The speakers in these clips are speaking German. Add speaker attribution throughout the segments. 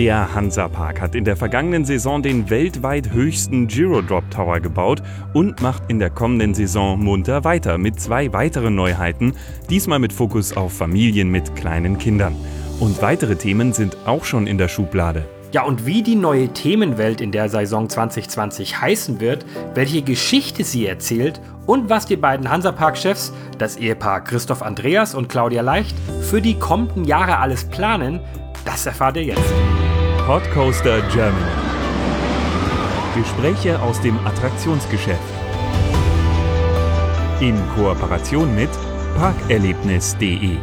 Speaker 1: Der Hansa-Park hat in der vergangenen Saison den weltweit höchsten Giro-Drop Tower gebaut und macht in der kommenden Saison munter weiter mit zwei weiteren Neuheiten, diesmal mit Fokus auf Familien mit kleinen Kindern. Und weitere Themen sind auch schon in der Schublade.
Speaker 2: Ja, und wie die neue Themenwelt in der Saison 2020 heißen wird, welche Geschichte sie erzählt und was die beiden Hansapark-Chefs, das Ehepaar Christoph Andreas und Claudia Leicht, für die kommenden Jahre alles planen, das erfahrt ihr jetzt.
Speaker 1: Podcoaster Germany. Gespräche aus dem Attraktionsgeschäft. In Kooperation mit parkerlebnis.de.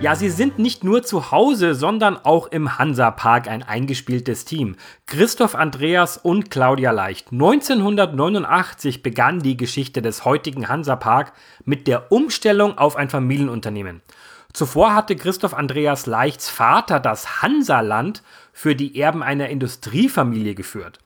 Speaker 2: Ja, sie sind nicht nur zu Hause, sondern auch im Hansa-Park ein eingespieltes Team. Christoph Andreas und Claudia Leicht. 1989 begann die Geschichte des heutigen Hansa-Park mit der Umstellung auf ein Familienunternehmen. Zuvor hatte Christoph Andreas Leichts Vater das Hansaland für die Erben einer Industriefamilie geführt.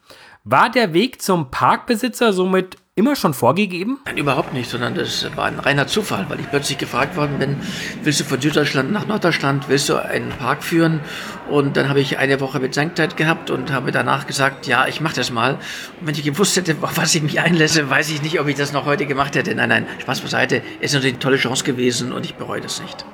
Speaker 2: War der Weg zum Parkbesitzer somit immer schon vorgegeben?
Speaker 3: Nein, überhaupt nicht, sondern das war ein reiner Zufall, weil ich plötzlich gefragt worden bin, willst du von Süddeutschland nach Norddeutschland, willst du einen Park führen? Und dann habe ich eine Woche Bedenkzeit gehabt und habe danach gesagt, ja, ich mache das mal. Und wenn ich gewusst hätte, auf was ich mich einlasse, weiß ich nicht, ob ich das noch heute gemacht hätte. Nein, nein, Spaß beiseite, ist natürlich eine tolle Chance gewesen und ich bereue das nicht.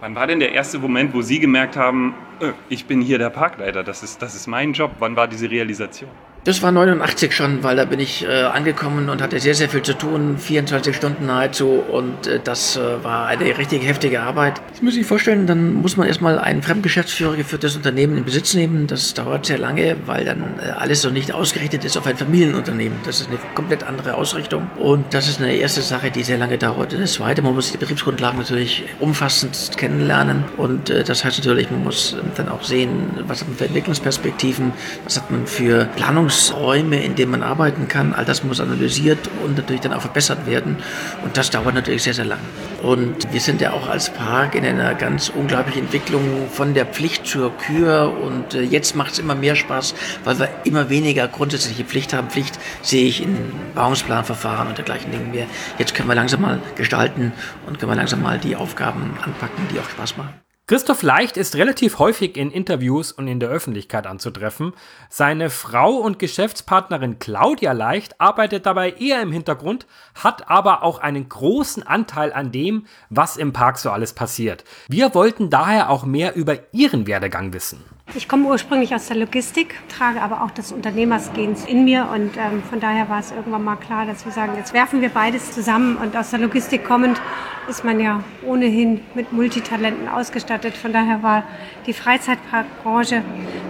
Speaker 1: Wann war denn der erste Moment, wo Sie gemerkt haben, äh, ich bin hier der Parkleiter, das ist, das ist mein Job? Wann war diese Realisation?
Speaker 3: Das war 89 schon, weil da bin ich äh, angekommen und hatte sehr, sehr viel zu tun, 24 Stunden nahezu und äh, das äh, war eine richtig heftige Arbeit. Das muss ich vorstellen, dann muss man erstmal einen Fremdgeschäftsführer geführtes Unternehmen in Besitz nehmen. Das dauert sehr lange, weil dann äh, alles so nicht ausgerichtet ist auf ein Familienunternehmen. Das ist eine komplett andere Ausrichtung und das ist eine erste Sache, die sehr lange dauert. Und das zweite, man muss die Betriebsgrundlagen natürlich umfassend kennenlernen und äh, das heißt natürlich, man muss dann auch sehen, was hat man für Entwicklungsperspektiven, was hat man für Planung Planungsräume, in denen man arbeiten kann. All das muss analysiert und natürlich dann auch verbessert werden. Und das dauert natürlich sehr, sehr lang. Und wir sind ja auch als Park in einer ganz unglaublichen Entwicklung von der Pflicht zur Kür. Und äh, jetzt macht es immer mehr Spaß, weil wir immer weniger grundsätzliche Pflicht haben. Pflicht sehe ich in Bauungsplanverfahren und dergleichen Dingen mehr. Jetzt können wir langsam mal gestalten und können wir langsam mal die Aufgaben anpacken, die auch Spaß machen.
Speaker 2: Christoph Leicht ist relativ häufig in Interviews und in der Öffentlichkeit anzutreffen. Seine Frau und Geschäftspartnerin Claudia Leicht arbeitet dabei eher im Hintergrund, hat aber auch einen großen Anteil an dem, was im Park so alles passiert. Wir wollten daher auch mehr über ihren Werdegang wissen.
Speaker 4: Ich komme ursprünglich aus der Logistik, trage aber auch das Unternehmersgens in mir und ähm, von daher war es irgendwann mal klar, dass wir sagen, jetzt werfen wir beides zusammen und aus der Logistik kommend ist man ja ohnehin mit Multitalenten ausgestattet. Von daher war die Freizeitparkbranche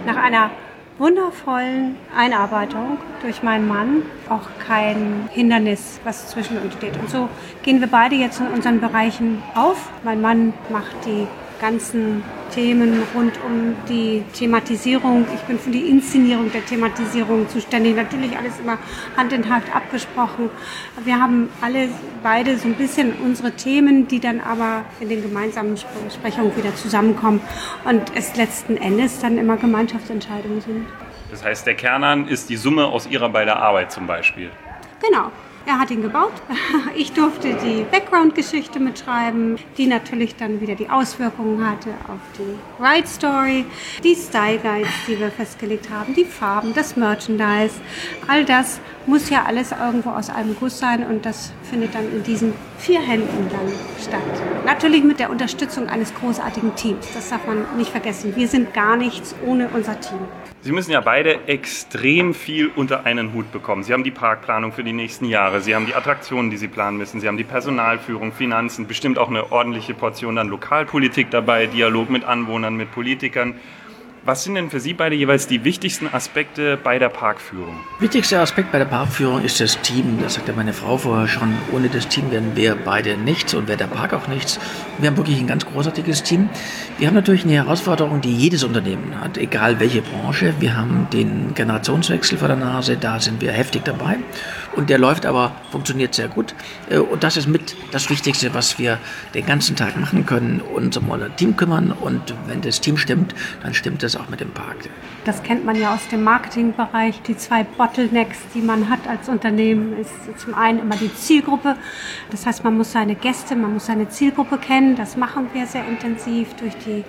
Speaker 4: nach einer wundervollen Einarbeitung durch meinen Mann auch kein Hindernis, was zwischen uns steht. Und so gehen wir beide jetzt in unseren Bereichen auf. Mein Mann macht die ganzen Themen rund um die Thematisierung. Ich bin für die Inszenierung der Thematisierung zuständig. Natürlich alles immer Hand in Hand abgesprochen. Wir haben alle beide so ein bisschen unsere Themen, die dann aber in den gemeinsamen Besprechungen wieder zusammenkommen und es letzten Endes dann immer Gemeinschaftsentscheidungen sind.
Speaker 1: Das heißt, der Kernern ist die Summe aus Ihrer beider Arbeit zum Beispiel.
Speaker 4: Genau. Er hat ihn gebaut. Ich durfte die Background-Geschichte mitschreiben, die natürlich dann wieder die Auswirkungen hatte auf die Ride Story, die Style Guides, die wir festgelegt haben, die Farben, das Merchandise. All das muss ja alles irgendwo aus einem Guss sein und das findet dann in diesen vier Händen dann statt. Natürlich mit der Unterstützung eines großartigen Teams. Das darf man nicht vergessen. Wir sind gar nichts ohne unser Team.
Speaker 1: Sie müssen ja beide extrem viel unter einen Hut bekommen. Sie haben die Parkplanung für die nächsten Jahre, Sie haben die Attraktionen, die Sie planen müssen, Sie haben die Personalführung, Finanzen, bestimmt auch eine ordentliche Portion dann Lokalpolitik dabei, Dialog mit Anwohnern, mit Politikern. Was sind denn für Sie beide jeweils die wichtigsten Aspekte bei der Parkführung?
Speaker 3: Wichtigster Aspekt bei der Parkführung ist das Team. Das sagte meine Frau vorher schon. Ohne das Team wären wir beide nichts und wäre der Park auch nichts. Wir haben wirklich ein ganz großartiges Team. Wir haben natürlich eine Herausforderung, die jedes Unternehmen hat, egal welche Branche. Wir haben den Generationswechsel vor der Nase, da sind wir heftig dabei. Und der läuft aber, funktioniert sehr gut. Äh, und das ist mit das Wichtigste, was wir den ganzen Tag machen können, uns um unser Team kümmern. Und wenn das Team stimmt, dann stimmt das auch mit dem Park.
Speaker 4: Das kennt man ja aus dem Marketingbereich. Die zwei Bottlenecks, die man hat als Unternehmen, ist zum einen immer die Zielgruppe. Das heißt, man muss seine Gäste, man muss seine Zielgruppe kennen. Das machen wir sehr intensiv durch die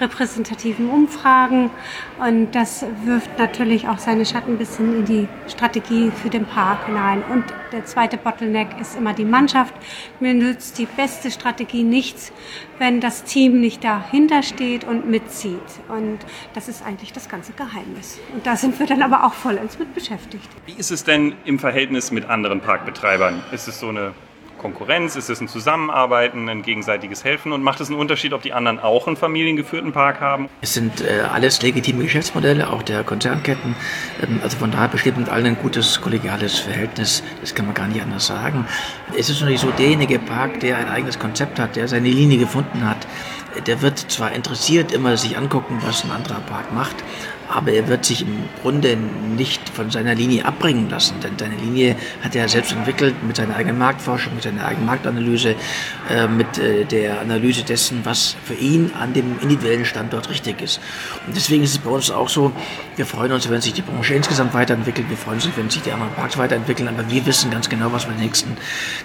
Speaker 4: repräsentativen Umfragen. Und das wirft natürlich auch seine Schatten ein bisschen in die Strategie für den Park hinein. Und der zweite Bottleneck ist immer die Mannschaft. Mir nützt die beste Strategie nichts, wenn das Team nicht dahinter steht und mitzieht. Und das ist eigentlich das ganze Geheimnis. Und da sind wir dann aber auch vollends mit beschäftigt.
Speaker 1: Wie ist es denn im Verhältnis mit anderen Parkbetreibern? Ist es so eine Konkurrenz? Ist es ein Zusammenarbeiten, ein gegenseitiges Helfen? Und macht es einen Unterschied, ob die anderen auch einen familiengeführten Park haben?
Speaker 3: Es sind äh, alles legitime Geschäftsmodelle, auch der Konzernketten. Ähm, also von daher besteht mit allen ein gutes kollegiales Verhältnis. Das kann man gar nicht anders sagen. Es ist natürlich so, derjenige Park, der ein eigenes Konzept hat, der seine Linie gefunden hat, der wird zwar interessiert immer sich angucken, was ein anderer Park macht, aber er wird sich im Grunde nicht von seiner Linie abbringen lassen, denn seine Linie hat er selbst entwickelt mit seiner eigenen Marktforschung, mit seiner eigenen Marktanalyse, äh, mit äh, der Analyse dessen, was für ihn an dem individuellen Standort richtig ist. Und deswegen ist es bei uns auch so, wir freuen uns, wenn sich die Branche insgesamt weiterentwickelt, wir freuen uns, wenn sich die anderen Parks weiterentwickeln, aber wir wissen ganz genau, was wir in den nächsten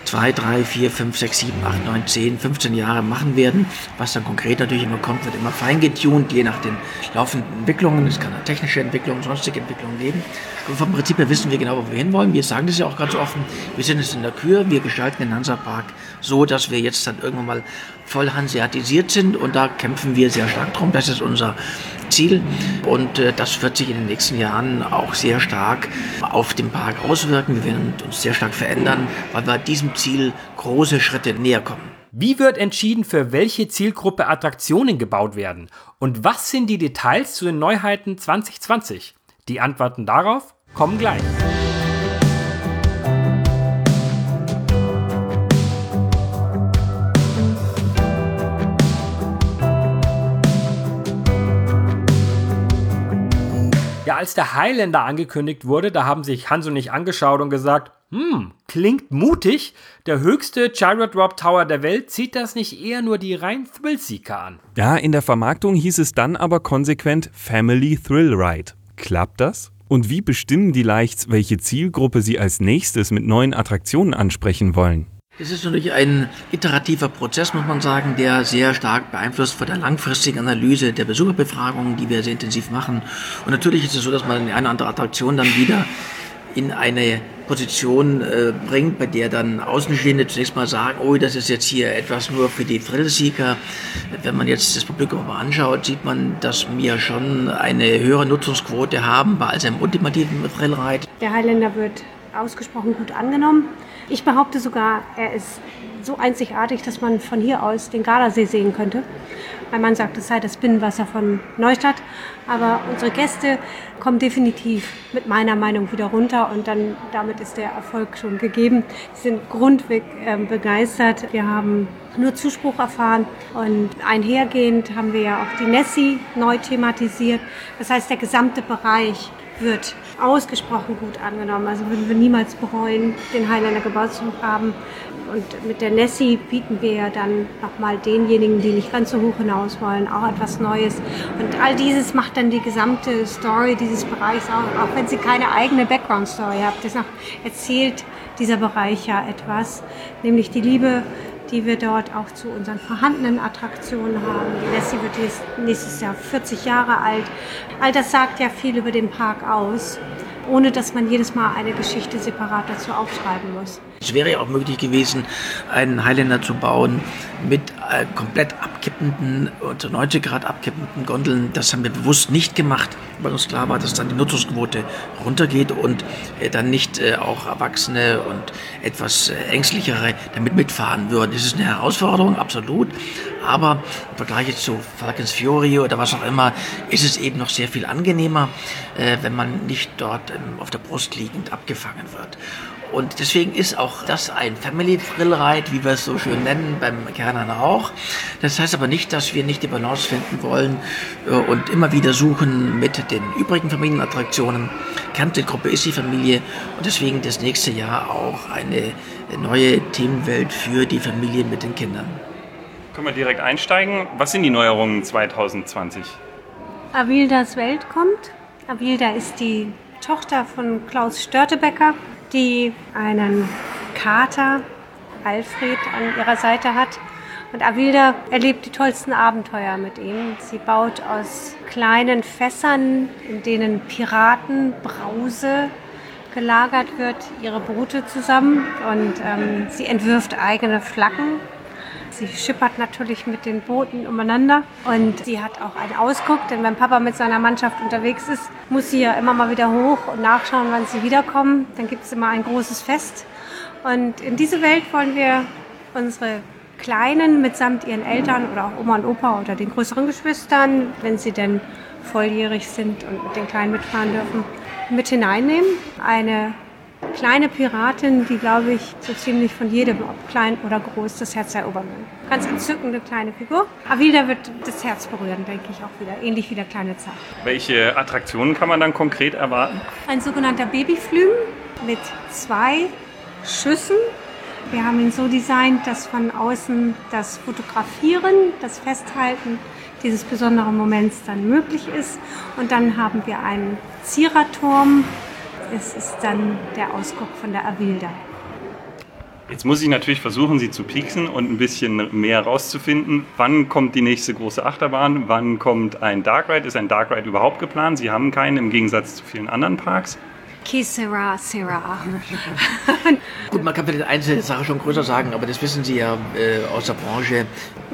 Speaker 3: zwei, drei, vier, fünf, sechs, sieben, acht, neun, zehn, 15 Jahre machen werden. Was dann konkret natürlich immer kommt, wird immer fein getunt, je nach den laufenden Entwicklungen. Es kann technische Entwicklung, sonstige Entwicklung geben. Und vom Prinzip her wissen wir genau, wo wir hinwollen. Wir sagen das ja auch ganz offen. Wir sind jetzt in der Kür. Wir gestalten den Hansapark so, dass wir jetzt dann irgendwann mal voll hanseatisiert sind. Und da kämpfen wir sehr stark drum. Das ist unser Ziel. Und äh, das wird sich in den nächsten Jahren auch sehr stark auf den Park auswirken. Wir werden uns sehr stark verändern, weil wir diesem Ziel große Schritte näher kommen.
Speaker 2: Wie wird entschieden, für welche Zielgruppe Attraktionen gebaut werden? Und was sind die Details zu den Neuheiten 2020? Die Antworten darauf kommen gleich. Ja, als der Highlander angekündigt wurde, da haben sich Hans und ich angeschaut und gesagt, hm, klingt mutig. Der höchste Gyro Drop Tower der Welt zieht das nicht eher nur die rein Thrillseeker an?
Speaker 1: Ja, in der Vermarktung hieß es dann aber konsequent Family Thrill Ride. Klappt das? Und wie bestimmen die Leichts, welche Zielgruppe sie als nächstes mit neuen Attraktionen ansprechen wollen?
Speaker 3: Es ist natürlich ein iterativer Prozess, muss man sagen, der sehr stark beeinflusst von der langfristigen Analyse der Besucherbefragungen, die wir sehr intensiv machen. Und natürlich ist es so, dass man eine oder andere Attraktion dann wieder in eine Position äh, bringt, bei der dann Außenstehende zunächst mal sagen, oh, das ist jetzt hier etwas nur für die Thrillseeker. Wenn man jetzt das Publikum mal anschaut, sieht man, dass wir schon eine höhere Nutzungsquote haben bei als einem ultimativen Thrillride.
Speaker 4: Der Highlander wird ausgesprochen gut angenommen. Ich behaupte sogar, er ist so einzigartig, dass man von hier aus den Gardasee sehen könnte. Mein Mann sagt, es sei das Binnenwasser von Neustadt. Aber unsere Gäste kommen definitiv mit meiner Meinung wieder runter und dann damit ist der Erfolg schon gegeben. Sie sind grundweg äh, begeistert. Wir haben nur Zuspruch erfahren und einhergehend haben wir ja auch die Nessie neu thematisiert. Das heißt, der gesamte Bereich wird ausgesprochen gut angenommen. Also würden wir niemals bereuen, den Highlander gebaut zu haben. Und mit der Nessie bieten wir ja dann nochmal denjenigen, die nicht ganz so hoch hinaus wollen, auch etwas Neues. Und all dieses macht dann die gesamte Story dieses Bereichs auch, auch wenn sie keine eigene Background-Story hat. Deshalb erzählt dieser Bereich ja etwas, nämlich die Liebe die wir dort auch zu unseren vorhandenen Attraktionen haben. Die Lassie wird nächstes Jahr 40 Jahre alt. All das sagt ja viel über den Park aus ohne dass man jedes Mal eine Geschichte separat dazu aufschreiben muss.
Speaker 3: Es wäre ja auch möglich gewesen, einen Highlander zu bauen mit äh, komplett abkippenden, unter 90 Grad abkippenden Gondeln. Das haben wir bewusst nicht gemacht, weil uns klar war, dass dann die Nutzungsquote runtergeht und äh, dann nicht äh, auch Erwachsene und etwas Ängstlichere damit mitfahren würden. Das ist eine Herausforderung, absolut. Aber im Vergleich zu Falcons Fury oder was auch immer, ist es eben noch sehr viel angenehmer, wenn man nicht dort ähm, auf der Brust liegend abgefangen wird. Und deswegen ist auch das ein Family Thrill Ride, wie wir es so schön nennen, beim Kernan auch. Das heißt aber nicht, dass wir nicht die Balance finden wollen äh, und immer wieder suchen mit den übrigen Familienattraktionen. Kernzielgruppe ist die Familie und deswegen das nächste Jahr auch eine neue Themenwelt für die Familie mit den Kindern.
Speaker 1: Können wir direkt einsteigen? Was sind die Neuerungen 2020?
Speaker 4: Avildas Welt kommt. Avilda ist die Tochter von Klaus Störtebecker, die einen Kater, Alfred, an ihrer Seite hat. Und Avilda erlebt die tollsten Abenteuer mit ihm. Sie baut aus kleinen Fässern, in denen Piraten, Brause gelagert wird, ihre Boote zusammen und ähm, sie entwirft eigene Flaggen. Sie schippert natürlich mit den Booten umeinander und sie hat auch einen Ausguck, denn wenn Papa mit seiner Mannschaft unterwegs ist, muss sie ja immer mal wieder hoch und nachschauen, wann sie wiederkommen. Dann gibt es immer ein großes Fest. Und in diese Welt wollen wir unsere Kleinen mitsamt ihren Eltern oder auch Oma und Opa oder den größeren Geschwistern, wenn sie denn volljährig sind und mit den Kleinen mitfahren dürfen, mit hineinnehmen. Eine kleine Piratin, die, glaube ich, so ziemlich von jedem, ob klein oder groß, das Herz erobern will. Ganz entzückende kleine Figur. Avilda wird das Herz berühren, denke ich auch wieder, ähnlich wie der kleine Zar.
Speaker 1: Welche Attraktionen kann man dann konkret erwarten?
Speaker 4: Ein sogenannter Babyflügel mit zwei Schüssen. Wir haben ihn so designt, dass von außen das Fotografieren, das Festhalten dieses besonderen Moments dann möglich ist. Und dann haben wir einen Ziererturm. Es ist dann der Ausguck von der Avilda.
Speaker 1: Jetzt muss ich natürlich versuchen, Sie zu pieksen und ein bisschen mehr rauszufinden. Wann kommt die nächste große Achterbahn? Wann kommt ein Dark Ride? Ist ein Dark Ride überhaupt geplant? Sie haben keinen im Gegensatz zu vielen anderen Parks.
Speaker 4: Que sera.
Speaker 3: Gut, man kann vielleicht eine Sache schon größer sagen, aber das wissen Sie ja äh, aus der Branche.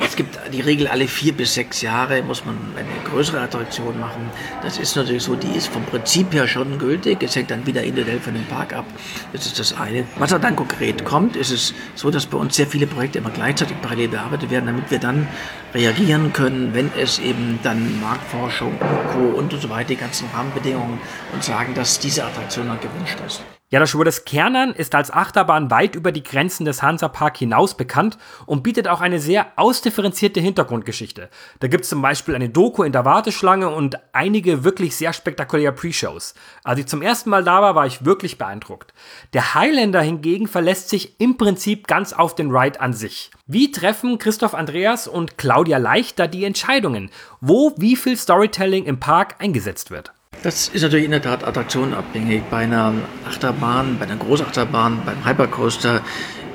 Speaker 3: Es gibt die Regel, alle vier bis sechs Jahre muss man eine größere Attraktion machen. Das ist natürlich so, die ist vom Prinzip her schon gültig. Es hängt dann wieder individuell von dem Park ab. Das ist das eine. Was dann konkret kommt, ist es so, dass bei uns sehr viele Projekte immer gleichzeitig parallel bearbeitet werden, damit wir dann reagieren können, wenn es eben dann Marktforschung Co. und so weiter, die ganzen Rahmenbedingungen und sagen, dass diese Attraktion dann gewünscht ist.
Speaker 2: Ja, das Schwur Kernern ist als Achterbahn weit über die Grenzen des Hansapark hinaus bekannt und bietet auch eine sehr ausdifferenzierte Hintergrundgeschichte. Da gibt es zum Beispiel eine Doku in der Warteschlange und einige wirklich sehr spektakuläre Pre-Shows. Als ich zum ersten Mal da war, war ich wirklich beeindruckt. Der Highlander hingegen verlässt sich im Prinzip ganz auf den Ride an sich. Wie treffen Christoph Andreas und Claudia Leichter die Entscheidungen, wo wie viel Storytelling im Park eingesetzt wird?
Speaker 3: Das ist natürlich in der Tat attraktionabhängig. Bei einer Achterbahn, bei einer Großachterbahn, beim Hypercoaster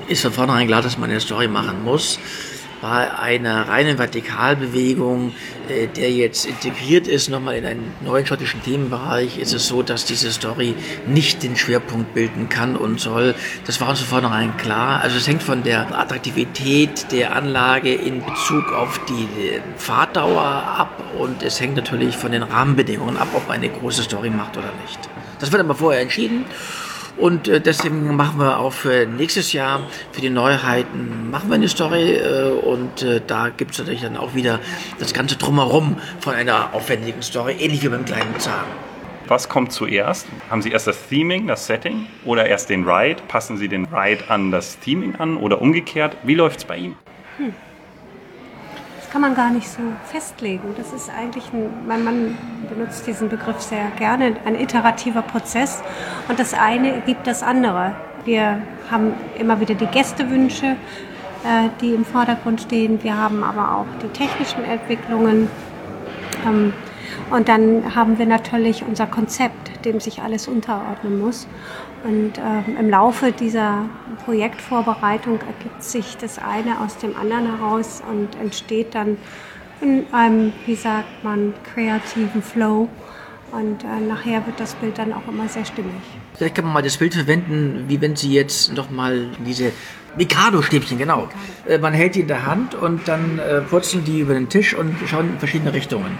Speaker 3: ist von vornherein klar, dass man eine Story machen muss bei einer reinen Vertikalbewegung, äh, der jetzt integriert ist, nochmal in einen neuen schottischen Themenbereich, ist es so, dass diese Story nicht den Schwerpunkt bilden kann und soll. Das war uns von vornherein klar. Also es hängt von der Attraktivität der Anlage in Bezug auf die äh, Fahrtdauer ab und es hängt natürlich von den Rahmenbedingungen ab, ob man eine große Story macht oder nicht. Das wird aber vorher entschieden. Und äh, deswegen machen wir auch für nächstes Jahr, für die Neuheiten, machen wir eine Story. Äh, und äh, da gibt es natürlich dann auch wieder das ganze Drumherum von einer aufwendigen Story, ähnlich wie beim kleinen Zahn.
Speaker 1: Was kommt zuerst? Haben Sie erst das Theming, das Setting oder erst den Ride? Passen Sie den Ride an das Theming an oder umgekehrt? Wie läuft es bei Ihnen? Hm
Speaker 4: kann man gar nicht so festlegen. Das ist eigentlich, ein, mein Mann benutzt diesen Begriff sehr gerne, ein iterativer Prozess und das eine gibt das andere. Wir haben immer wieder die Gästewünsche, äh, die im Vordergrund stehen. Wir haben aber auch die technischen Entwicklungen. Und dann haben wir natürlich unser Konzept, dem sich alles unterordnen muss. Und ähm, im Laufe dieser Projektvorbereitung ergibt sich das eine aus dem anderen heraus und entsteht dann in einem, wie sagt man, kreativen Flow. Und äh, nachher wird das Bild dann auch immer sehr stimmig.
Speaker 3: Vielleicht kann man mal das Bild verwenden, wie wenn Sie jetzt noch mal diese Mikado-Stäbchen, genau. Mikado. Äh, man hält die in der Hand und dann äh, purzeln die über den Tisch und schauen in verschiedene Richtungen.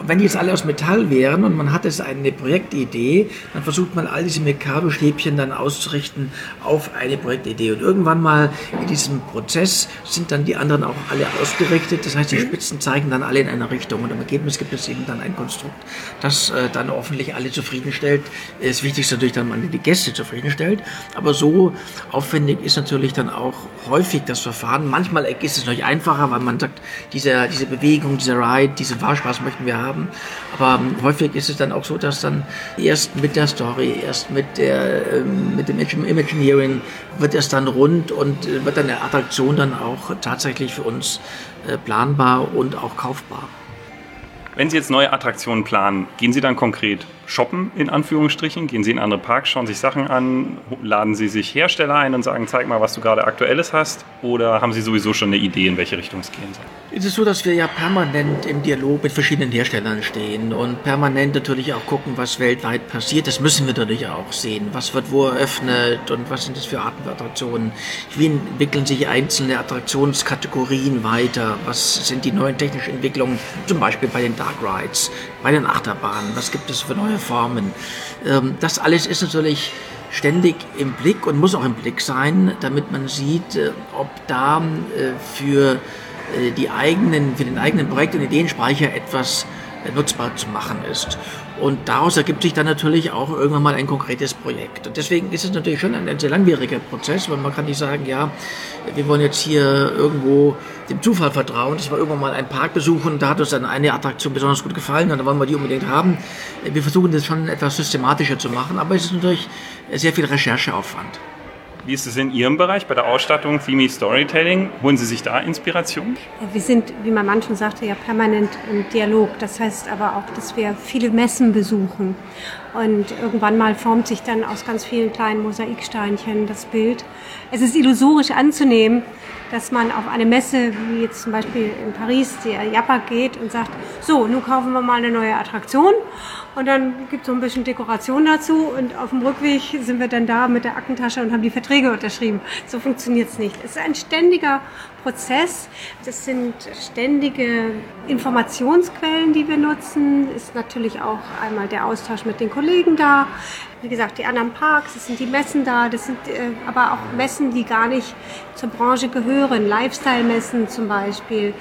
Speaker 3: Und wenn die jetzt alle aus Metall wären und man hat jetzt eine Projektidee, dann versucht man all diese Mikado-Stäbchen dann auszurichten auf eine Projektidee. Und irgendwann mal in diesem Prozess sind dann die anderen auch alle ausgerichtet. Das heißt, die Spitzen zeigen dann alle in eine Richtung. Und im Ergebnis gibt es eben dann ein Konstrukt, das äh, dann hoffentlich alle zufriedenstellt. Das Wichtigste natürlich dann, man die Gäste zufriedenstellt. Aber so aufwendig ist natürlich dann auch häufig das Verfahren. Manchmal ist es natürlich einfacher, weil man sagt, diese, diese Bewegung, dieser Ride, diese Fahrspaß möchten wir haben. Aber häufig ist es dann auch so, dass dann erst mit der Story, erst mit, der, ähm, mit dem Imagineering wird es dann rund und äh, wird dann eine Attraktion dann auch tatsächlich für uns äh, planbar und auch kaufbar.
Speaker 1: Wenn Sie jetzt neue Attraktionen planen, gehen Sie dann konkret shoppen, in Anführungsstrichen? Gehen Sie in andere Parks, schauen sich Sachen an, laden Sie sich Hersteller ein und sagen, zeig mal, was du gerade Aktuelles hast? Oder haben Sie sowieso schon eine Idee, in welche Richtung es gehen soll?
Speaker 3: Es ist so, dass wir ja permanent im Dialog mit verschiedenen Herstellern stehen und permanent natürlich auch gucken, was weltweit passiert. Das müssen wir natürlich auch sehen. Was wird wo eröffnet und was sind das für Arten von Attraktionen? Wie entwickeln sich einzelne Attraktionskategorien weiter? Was sind die neuen technischen Entwicklungen, zum Beispiel bei den Dark Rides, bei den Achterbahnen? Was gibt es für neue Formen? Ähm, das alles ist natürlich ständig im Blick und muss auch im Blick sein, damit man sieht, äh, ob da äh, für äh, die eigenen, für den eigenen Projekt- und Ideenspeicher etwas nutzbar zu machen ist. Und daraus ergibt sich dann natürlich auch irgendwann mal ein konkretes Projekt. Und deswegen ist es natürlich schon ein, ein, sehr langwieriger Prozess, weil man kann nicht sagen, ja, wir wollen jetzt hier irgendwo dem Zufall vertrauen, dass wir irgendwann mal einen Park besuchen, da hat uns dann eine Attraktion besonders gut gefallen und dann wollen wir die unbedingt haben. Wir versuchen das schon etwas systematischer zu machen, aber es ist natürlich sehr viel Rechercheaufwand.
Speaker 1: Wie ist es in Ihrem Bereich bei der Ausstattung Theme Storytelling? Holen Sie sich da Inspiration?
Speaker 4: Wir sind, wie man manchen sagte, ja permanent im Dialog. Das heißt aber auch, dass wir viele Messen besuchen. Und irgendwann mal formt sich dann aus ganz vielen kleinen Mosaiksteinchen das Bild. Es ist illusorisch anzunehmen, dass man auf eine Messe, wie jetzt zum Beispiel in Paris, die Japa geht und sagt, so, nun kaufen wir mal eine neue Attraktion und dann gibt es so ein bisschen Dekoration dazu und auf dem Rückweg sind wir dann da mit der Aktentasche und haben die Verträge unterschrieben. So funktioniert es nicht. Es ist ein ständiger Prozess. Das sind ständige Informationsquellen, die wir nutzen. Ist natürlich auch einmal der Austausch mit den Kollegen da wie gesagt, die anderen Parks, es sind die Messen da, das sind äh, aber auch Messen, die gar nicht zur Branche gehören, Lifestyle-Messen zum Beispiel.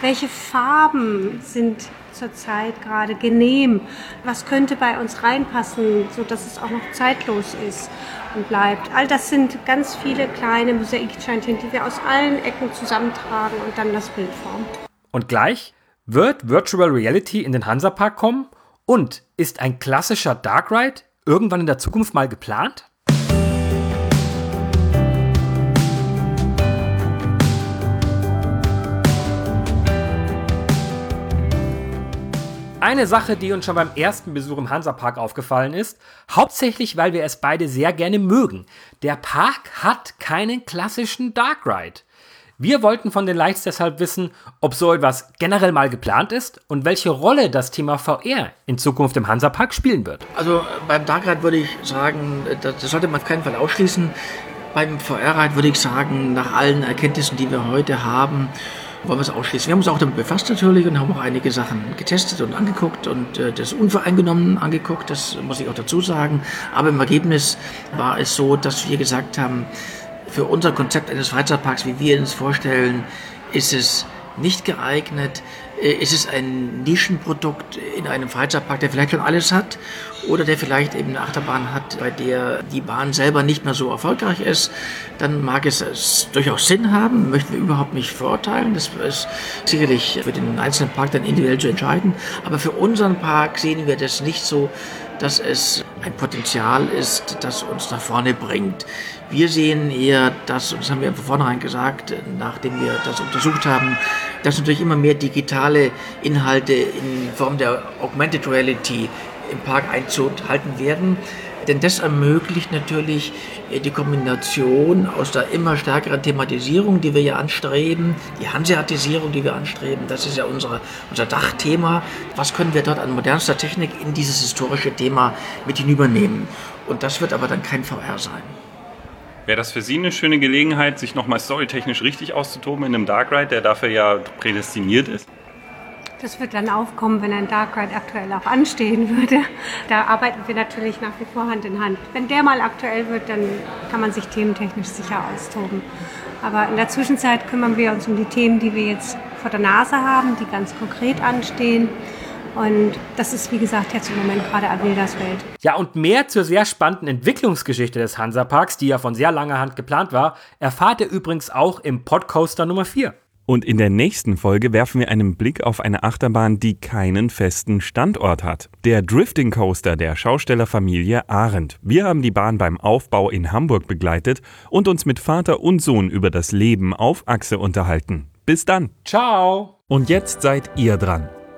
Speaker 4: Welche Farben sind zurzeit gerade genehm? Was könnte bei uns reinpassen, sodass es auch noch zeitlos ist und bleibt? All das sind ganz viele kleine Mosaiksteinchen, die wir aus allen Ecken zusammentragen und dann das Bild formen.
Speaker 2: Und gleich wird Virtual Reality in den Hansapark kommen und ist ein klassischer Dark Ride irgendwann in der Zukunft mal geplant? Eine Sache, die uns schon beim ersten Besuch im Hansapark aufgefallen ist, hauptsächlich weil wir es beide sehr gerne mögen. Der Park hat keinen klassischen Dark Ride. Wir wollten von den Lights deshalb wissen, ob so etwas generell mal geplant ist und welche Rolle das Thema VR in Zukunft im Hansapark spielen wird.
Speaker 3: Also beim Darkride würde ich sagen, das sollte man auf keinen Fall ausschließen. Beim VR-Ride würde ich sagen, nach allen Erkenntnissen, die wir heute haben, wollen wir es ausschließen. Wir haben uns auch damit befasst natürlich und haben auch einige Sachen getestet und angeguckt und äh, das unvoreingenommen angeguckt, das muss ich auch dazu sagen. Aber im Ergebnis war es so, dass wir gesagt haben, für unser Konzept eines Freizeitparks, wie wir uns vorstellen, ist es nicht geeignet. Äh, ist es ein Nischenprodukt in einem Freizeitpark, der vielleicht schon alles hat oder der vielleicht eben eine Achterbahn hat, bei der die Bahn selber nicht mehr so erfolgreich ist, dann mag es, es durchaus Sinn haben, möchten wir überhaupt nicht verurteilen. Das ist sicherlich für den einzelnen Park dann individuell zu entscheiden. Aber für unseren Park sehen wir das nicht so, dass es ein Potenzial ist, das uns nach vorne bringt. Wir sehen eher das, und das haben wir von vornherein gesagt, nachdem wir das untersucht haben, dass natürlich immer mehr digitale Inhalte in Form der Augmented Reality im Park Einzug halten werden. Denn das ermöglicht natürlich äh, die Kombination aus der immer stärkeren Thematisierung, die wir ja anstreben, die Hanseatisierung, die wir anstreben, das ist ja unsere, unser Dachthema. Was können wir dort an modernster Technik in dieses historische Thema mit hinübernehmen? Und das wird aber dann kein VR sein.
Speaker 1: Wäre das für Sie eine schöne Gelegenheit, sich nochmal storytechnisch richtig auszutoben in einem Dark Ride, der dafür ja prädestiniert ist?
Speaker 4: Das wird dann aufkommen, wenn ein Dark Ride aktuell auch anstehen würde. Da arbeiten wir natürlich nach wie vor Hand in Hand. Wenn der mal aktuell wird, dann kann man sich thementechnisch sicher austoben. Aber in der Zwischenzeit kümmern wir uns um die Themen, die wir jetzt vor der Nase haben, die ganz konkret anstehen. Und das ist, wie gesagt, jetzt im Moment gerade Welt.
Speaker 2: Ja, und mehr zur sehr spannenden Entwicklungsgeschichte des Hansaparks, die ja von sehr langer Hand geplant war, erfahrt ihr übrigens auch im Podcoaster Nummer 4.
Speaker 1: Und in der nächsten Folge werfen wir einen Blick auf eine Achterbahn, die keinen festen Standort hat. Der Drifting Coaster der Schaustellerfamilie Arendt. Wir haben die Bahn beim Aufbau in Hamburg begleitet und uns mit Vater und Sohn über das Leben auf Achse unterhalten. Bis dann.
Speaker 2: Ciao.
Speaker 1: Und jetzt seid ihr dran.